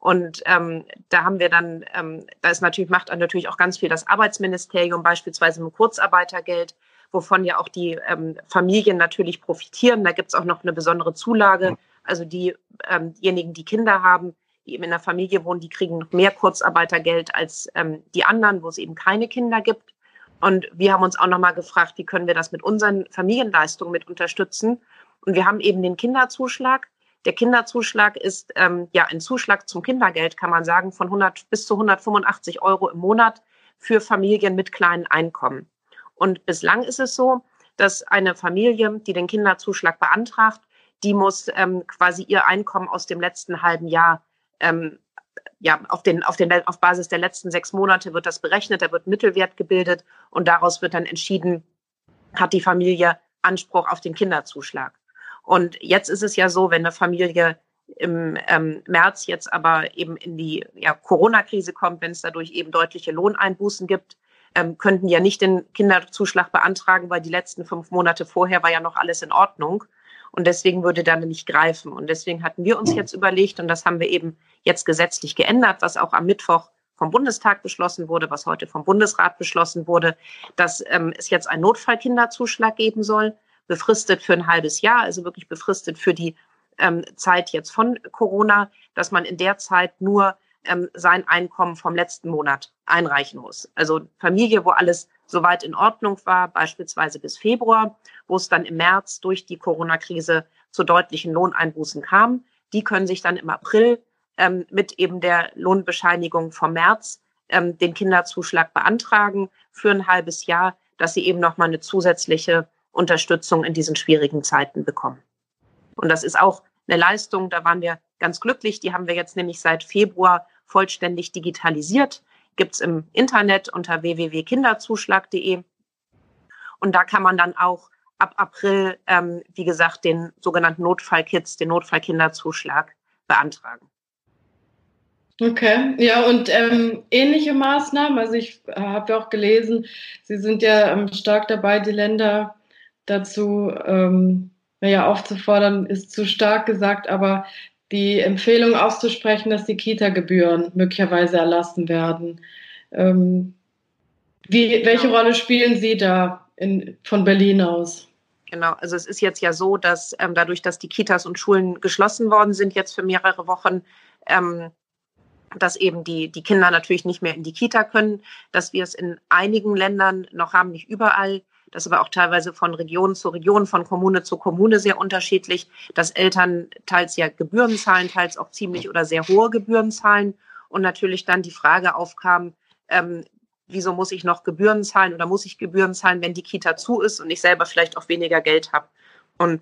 Und ähm, da haben wir dann, ähm, da ist natürlich, macht natürlich auch ganz viel das Arbeitsministerium, beispielsweise mit Kurzarbeitergeld, wovon ja auch die ähm, Familien natürlich profitieren. Da gibt es auch noch eine besondere Zulage. Also die, ähm, diejenigen, die Kinder haben, die eben in der Familie wohnen, die kriegen noch mehr Kurzarbeitergeld als ähm, die anderen, wo es eben keine Kinder gibt. Und wir haben uns auch nochmal gefragt, wie können wir das mit unseren Familienleistungen mit unterstützen. Und wir haben eben den Kinderzuschlag. Der Kinderzuschlag ist ähm, ja ein Zuschlag zum Kindergeld, kann man sagen, von 100 bis zu 185 Euro im Monat für Familien mit kleinen Einkommen. Und bislang ist es so, dass eine Familie, die den Kinderzuschlag beantragt, die muss ähm, quasi ihr Einkommen aus dem letzten halben Jahr ähm, ja, auf, den, auf, den, auf Basis der letzten sechs Monate wird das berechnet, da wird Mittelwert gebildet und daraus wird dann entschieden, hat die Familie Anspruch auf den Kinderzuschlag. Und jetzt ist es ja so, wenn eine Familie im ähm, März jetzt aber eben in die ja, Corona-Krise kommt, wenn es dadurch eben deutliche Lohneinbußen gibt, ähm, könnten ja nicht den Kinderzuschlag beantragen, weil die letzten fünf Monate vorher war ja noch alles in Ordnung. Und deswegen würde dann nicht greifen. Und deswegen hatten wir uns jetzt überlegt, und das haben wir eben jetzt gesetzlich geändert, was auch am Mittwoch vom Bundestag beschlossen wurde, was heute vom Bundesrat beschlossen wurde, dass ähm, es jetzt einen Notfallkinderzuschlag geben soll, befristet für ein halbes Jahr, also wirklich befristet für die ähm, Zeit jetzt von Corona, dass man in der Zeit nur ähm, sein Einkommen vom letzten Monat einreichen muss. Also Familie, wo alles soweit in Ordnung war, beispielsweise bis Februar, wo es dann im März durch die Corona-Krise zu deutlichen Lohneinbußen kam. Die können sich dann im April ähm, mit eben der Lohnbescheinigung vom März ähm, den Kinderzuschlag beantragen für ein halbes Jahr, dass sie eben nochmal eine zusätzliche Unterstützung in diesen schwierigen Zeiten bekommen. Und das ist auch eine Leistung, da waren wir ganz glücklich. Die haben wir jetzt nämlich seit Februar vollständig digitalisiert gibt es im Internet unter www.kinderzuschlag.de. Und da kann man dann auch ab April, ähm, wie gesagt, den sogenannten Notfallkits, den Notfallkinderzuschlag beantragen. Okay, ja, und ähm, ähnliche Maßnahmen, also ich äh, habe ja auch gelesen, Sie sind ja ähm, stark dabei, die Länder dazu ähm, ja, aufzufordern, ist zu stark gesagt, aber die Empfehlung auszusprechen, dass die Kita-Gebühren möglicherweise erlassen werden. Ähm, wie, welche genau. Rolle spielen Sie da in, von Berlin aus? Genau, also es ist jetzt ja so, dass ähm, dadurch, dass die Kitas und Schulen geschlossen worden sind, jetzt für mehrere Wochen, ähm, dass eben die, die Kinder natürlich nicht mehr in die Kita können, dass wir es in einigen Ländern noch haben, nicht überall, das ist aber auch teilweise von Region zu Region, von Kommune zu Kommune sehr unterschiedlich, dass Eltern teils ja Gebühren zahlen, teils auch ziemlich oder sehr hohe Gebühren zahlen. Und natürlich dann die Frage aufkam, ähm, wieso muss ich noch Gebühren zahlen oder muss ich Gebühren zahlen, wenn die Kita zu ist und ich selber vielleicht auch weniger Geld habe. Und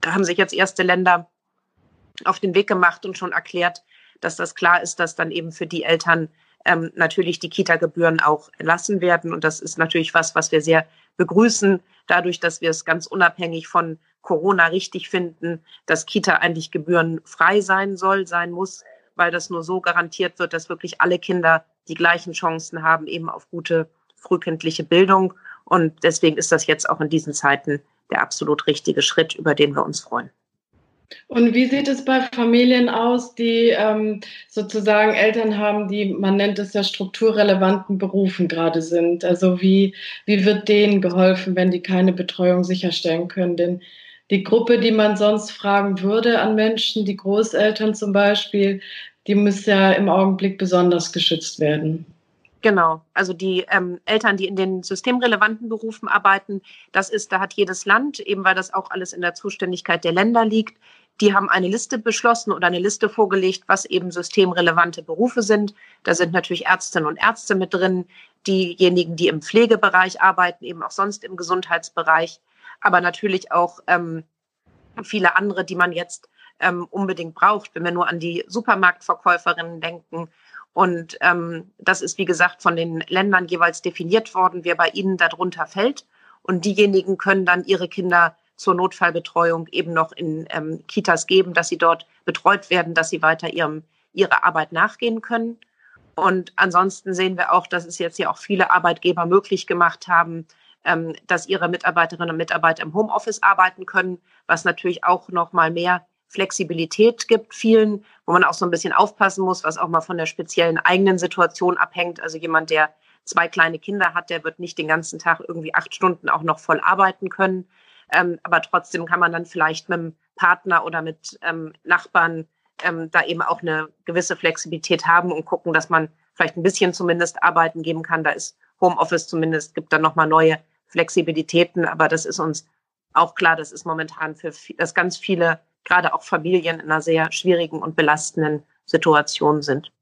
da haben sich jetzt erste Länder auf den Weg gemacht und schon erklärt, dass das klar ist, dass dann eben für die Eltern ähm, natürlich die Kita-Gebühren auch erlassen werden. Und das ist natürlich was, was wir sehr begrüßen, dadurch, dass wir es ganz unabhängig von Corona richtig finden, dass Kita eigentlich gebührenfrei sein soll, sein muss, weil das nur so garantiert wird, dass wirklich alle Kinder die gleichen Chancen haben, eben auf gute frühkindliche Bildung. Und deswegen ist das jetzt auch in diesen Zeiten der absolut richtige Schritt, über den wir uns freuen. Und wie sieht es bei Familien aus, die ähm, sozusagen Eltern haben, die, man nennt es ja strukturrelevanten Berufen gerade sind? Also wie, wie wird denen geholfen, wenn die keine Betreuung sicherstellen können? Denn die Gruppe, die man sonst fragen würde an Menschen, die Großeltern zum Beispiel, die muss ja im Augenblick besonders geschützt werden. Genau, also die ähm, Eltern, die in den systemrelevanten Berufen arbeiten, das ist, da hat jedes Land, eben weil das auch alles in der Zuständigkeit der Länder liegt, die haben eine Liste beschlossen oder eine Liste vorgelegt, was eben systemrelevante Berufe sind. Da sind natürlich Ärztinnen und Ärzte mit drin, diejenigen, die im Pflegebereich arbeiten, eben auch sonst im Gesundheitsbereich, aber natürlich auch ähm, viele andere, die man jetzt ähm, unbedingt braucht, wenn wir nur an die Supermarktverkäuferinnen denken und ähm, das ist, wie gesagt, von den Ländern jeweils definiert worden, wer bei ihnen darunter fällt. Und diejenigen können dann ihre Kinder zur Notfallbetreuung eben noch in ähm, Kitas geben, dass sie dort betreut werden, dass sie weiter ihrem, ihrer Arbeit nachgehen können. Und ansonsten sehen wir auch, dass es jetzt ja auch viele Arbeitgeber möglich gemacht haben, ähm, dass ihre Mitarbeiterinnen und Mitarbeiter im Homeoffice arbeiten können, was natürlich auch noch mal mehr Flexibilität gibt vielen, wo man auch so ein bisschen aufpassen muss, was auch mal von der speziellen eigenen Situation abhängt. Also jemand, der zwei kleine Kinder hat, der wird nicht den ganzen Tag irgendwie acht Stunden auch noch voll arbeiten können. Ähm, aber trotzdem kann man dann vielleicht mit dem Partner oder mit ähm, Nachbarn ähm, da eben auch eine gewisse Flexibilität haben und gucken, dass man vielleicht ein bisschen zumindest arbeiten geben kann. Da ist Homeoffice zumindest, gibt dann nochmal neue Flexibilitäten. Aber das ist uns auch klar, das ist momentan für das ganz viele, gerade auch Familien in einer sehr schwierigen und belastenden Situation sind.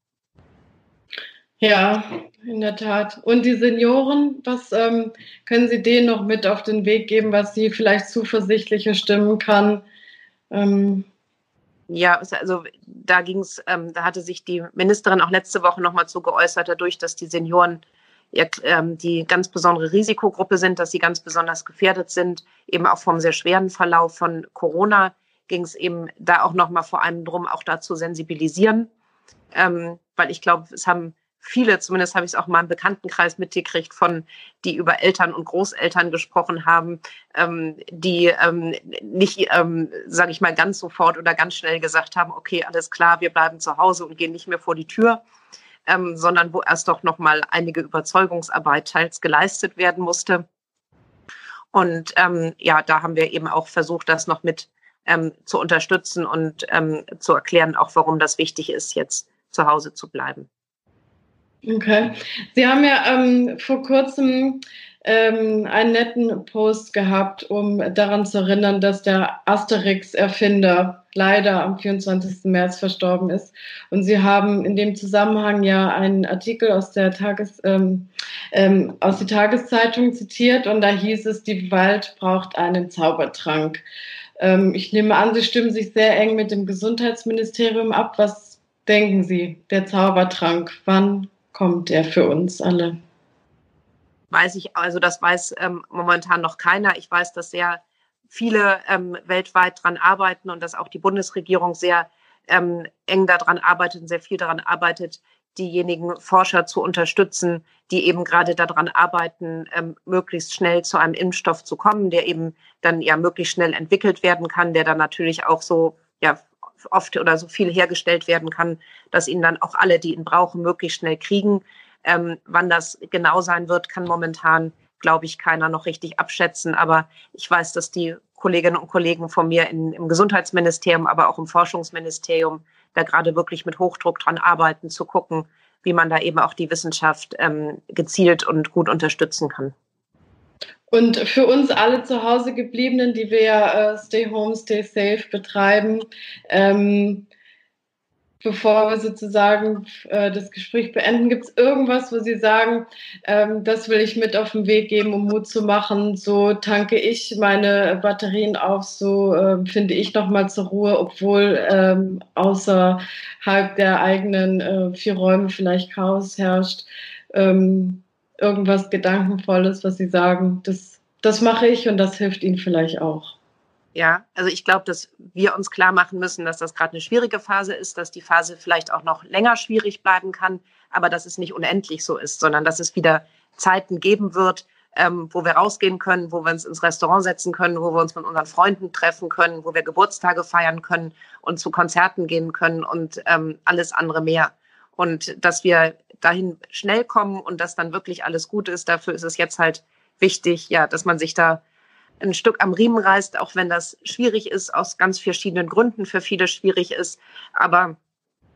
Ja, in der Tat. Und die Senioren, was ähm, können Sie denen noch mit auf den Weg geben, was sie vielleicht zuversichtlicher stimmen kann? Ähm ja, also da ging es, ähm, da hatte sich die Ministerin auch letzte Woche nochmal zu geäußert, dadurch, dass die Senioren ja, ähm, die ganz besondere Risikogruppe sind, dass sie ganz besonders gefährdet sind, eben auch vom sehr schweren Verlauf von Corona, ging es eben da auch nochmal vor allem drum, auch da zu sensibilisieren. Ähm, weil ich glaube, es haben viele, zumindest habe ich es auch mal im Bekanntenkreis mitgekriegt, von die über Eltern und Großeltern gesprochen haben, ähm, die ähm, nicht, ähm, sage ich mal, ganz sofort oder ganz schnell gesagt haben, okay, alles klar, wir bleiben zu Hause und gehen nicht mehr vor die Tür, ähm, sondern wo erst doch noch mal einige Überzeugungsarbeit teils geleistet werden musste. Und ähm, ja, da haben wir eben auch versucht, das noch mit ähm, zu unterstützen und ähm, zu erklären, auch warum das wichtig ist, jetzt zu Hause zu bleiben. Okay. Sie haben ja ähm, vor kurzem ähm, einen netten Post gehabt, um daran zu erinnern, dass der Asterix-Erfinder leider am 24. März verstorben ist. Und Sie haben in dem Zusammenhang ja einen Artikel aus der Tages, ähm, ähm, aus der Tageszeitung zitiert und da hieß es, die Welt braucht einen Zaubertrank. Ähm, ich nehme an, Sie stimmen sich sehr eng mit dem Gesundheitsministerium ab. Was denken Sie, der Zaubertrank? Wann kommt der für uns alle? Weiß ich, also das weiß ähm, momentan noch keiner. Ich weiß, dass sehr viele ähm, weltweit dran arbeiten und dass auch die Bundesregierung sehr ähm, eng daran arbeitet und sehr viel daran arbeitet, diejenigen Forscher zu unterstützen, die eben gerade daran arbeiten, ähm, möglichst schnell zu einem Impfstoff zu kommen, der eben dann ja möglichst schnell entwickelt werden kann, der dann natürlich auch so ja oft oder so viel hergestellt werden kann, dass ihn dann auch alle, die ihn brauchen, möglichst schnell kriegen. Ähm, wann das genau sein wird, kann momentan, glaube ich, keiner noch richtig abschätzen. Aber ich weiß, dass die Kolleginnen und Kollegen von mir in, im Gesundheitsministerium, aber auch im Forschungsministerium da gerade wirklich mit Hochdruck dran arbeiten, zu gucken, wie man da eben auch die Wissenschaft ähm, gezielt und gut unterstützen kann. Und für uns alle zu Hause gebliebenen, die wir ja äh, Stay Home, Stay Safe betreiben, ähm, bevor wir sozusagen äh, das Gespräch beenden, gibt es irgendwas, wo Sie sagen, ähm, das will ich mit auf den Weg geben, um Mut zu machen. So tanke ich meine Batterien auf, so äh, finde ich nochmal zur Ruhe, obwohl ähm, außerhalb der eigenen äh, vier Räume vielleicht Chaos herrscht. Ähm, irgendwas Gedankenvolles, was Sie sagen, das, das mache ich und das hilft Ihnen vielleicht auch. Ja, also ich glaube, dass wir uns klar machen müssen, dass das gerade eine schwierige Phase ist, dass die Phase vielleicht auch noch länger schwierig bleiben kann, aber dass es nicht unendlich so ist, sondern dass es wieder Zeiten geben wird, ähm, wo wir rausgehen können, wo wir uns ins Restaurant setzen können, wo wir uns mit unseren Freunden treffen können, wo wir Geburtstage feiern können und zu Konzerten gehen können und ähm, alles andere mehr. Und dass wir dahin schnell kommen und dass dann wirklich alles gut ist. Dafür ist es jetzt halt wichtig, ja, dass man sich da ein Stück am Riemen reißt, auch wenn das schwierig ist, aus ganz verschiedenen Gründen für viele schwierig ist. Aber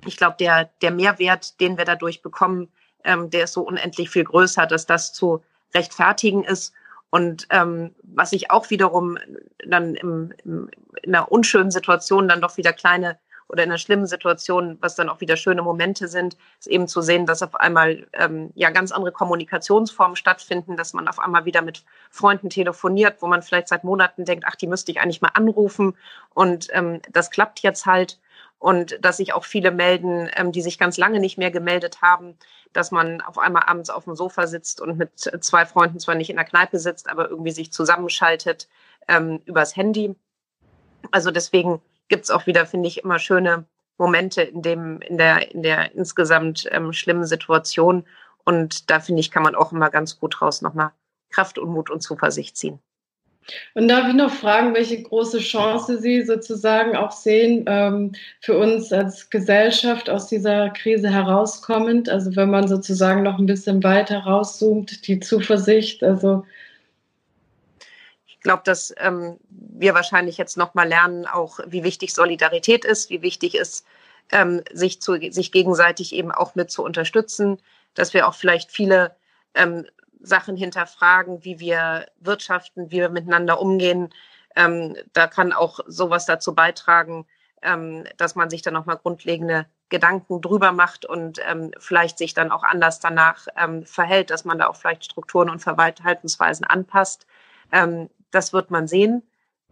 ich glaube, der, der Mehrwert, den wir dadurch bekommen, ähm, der ist so unendlich viel größer, dass das zu rechtfertigen ist. Und ähm, was ich auch wiederum dann im, im, in einer unschönen Situation dann doch wieder kleine oder in einer schlimmen Situation, was dann auch wieder schöne Momente sind, ist eben zu sehen, dass auf einmal ähm, ja ganz andere Kommunikationsformen stattfinden, dass man auf einmal wieder mit Freunden telefoniert, wo man vielleicht seit Monaten denkt, ach, die müsste ich eigentlich mal anrufen und ähm, das klappt jetzt halt und dass sich auch viele melden, ähm, die sich ganz lange nicht mehr gemeldet haben, dass man auf einmal abends auf dem Sofa sitzt und mit zwei Freunden zwar nicht in der Kneipe sitzt, aber irgendwie sich zusammenschaltet ähm, übers Handy. Also deswegen gibt es auch wieder, finde ich, immer schöne Momente in dem, in der, in der insgesamt ähm, schlimmen Situation. Und da finde ich, kann man auch immer ganz gut raus nochmal Kraft und Mut und Zuversicht ziehen. Und darf ich noch fragen, welche große Chance Sie sozusagen auch sehen ähm, für uns als Gesellschaft aus dieser Krise herauskommend? Also wenn man sozusagen noch ein bisschen weiter rauszoomt, die Zuversicht, also glaube, dass ähm, wir wahrscheinlich jetzt noch mal lernen, auch wie wichtig Solidarität ist, wie wichtig ist, ähm, sich, zu, sich gegenseitig eben auch mit zu unterstützen, dass wir auch vielleicht viele ähm, Sachen hinterfragen, wie wir wirtschaften, wie wir miteinander umgehen. Ähm, da kann auch sowas dazu beitragen, ähm, dass man sich dann nochmal grundlegende Gedanken drüber macht und ähm, vielleicht sich dann auch anders danach ähm, verhält, dass man da auch vielleicht Strukturen und Verhaltensweisen anpasst. Das wird man sehen.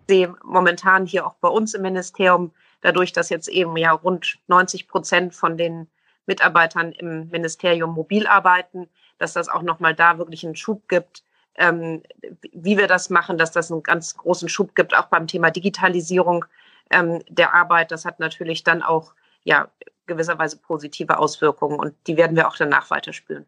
Sehe momentan hier auch bei uns im Ministerium, dadurch, dass jetzt eben ja rund 90 Prozent von den Mitarbeitern im Ministerium mobil arbeiten, dass das auch nochmal da wirklich einen Schub gibt, ähm, wie wir das machen, dass das einen ganz großen Schub gibt, auch beim Thema Digitalisierung ähm, der Arbeit. Das hat natürlich dann auch ja gewisserweise positive Auswirkungen und die werden wir auch danach weiter spüren.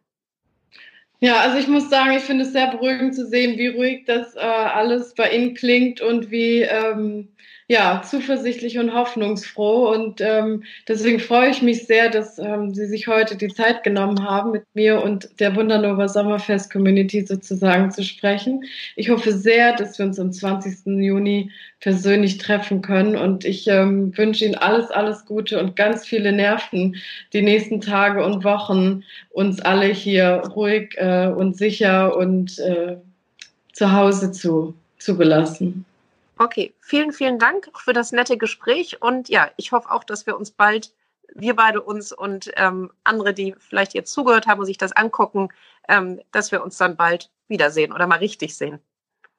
Ja, also ich muss sagen, ich finde es sehr beruhigend zu sehen, wie ruhig das äh, alles bei Ihnen klingt und wie ähm, ja, zuversichtlich und hoffnungsfroh. Und ähm, deswegen freue ich mich sehr, dass ähm, Sie sich heute die Zeit genommen haben, mit mir und der Wundernova Sommerfest Community sozusagen zu sprechen. Ich hoffe sehr, dass wir uns am 20. Juni persönlich treffen können. Und ich ähm, wünsche Ihnen alles, alles Gute und ganz viele Nerven die nächsten Tage und Wochen, uns alle hier ruhig äh, und sicher und äh, zu Hause zu, zu belassen. Okay, vielen, vielen Dank für das nette Gespräch. Und ja, ich hoffe auch, dass wir uns bald, wir beide uns und ähm, andere, die vielleicht jetzt zugehört haben und sich das angucken, ähm, dass wir uns dann bald wiedersehen oder mal richtig sehen.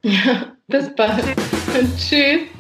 Ja, bis bald. Tschüss. *laughs*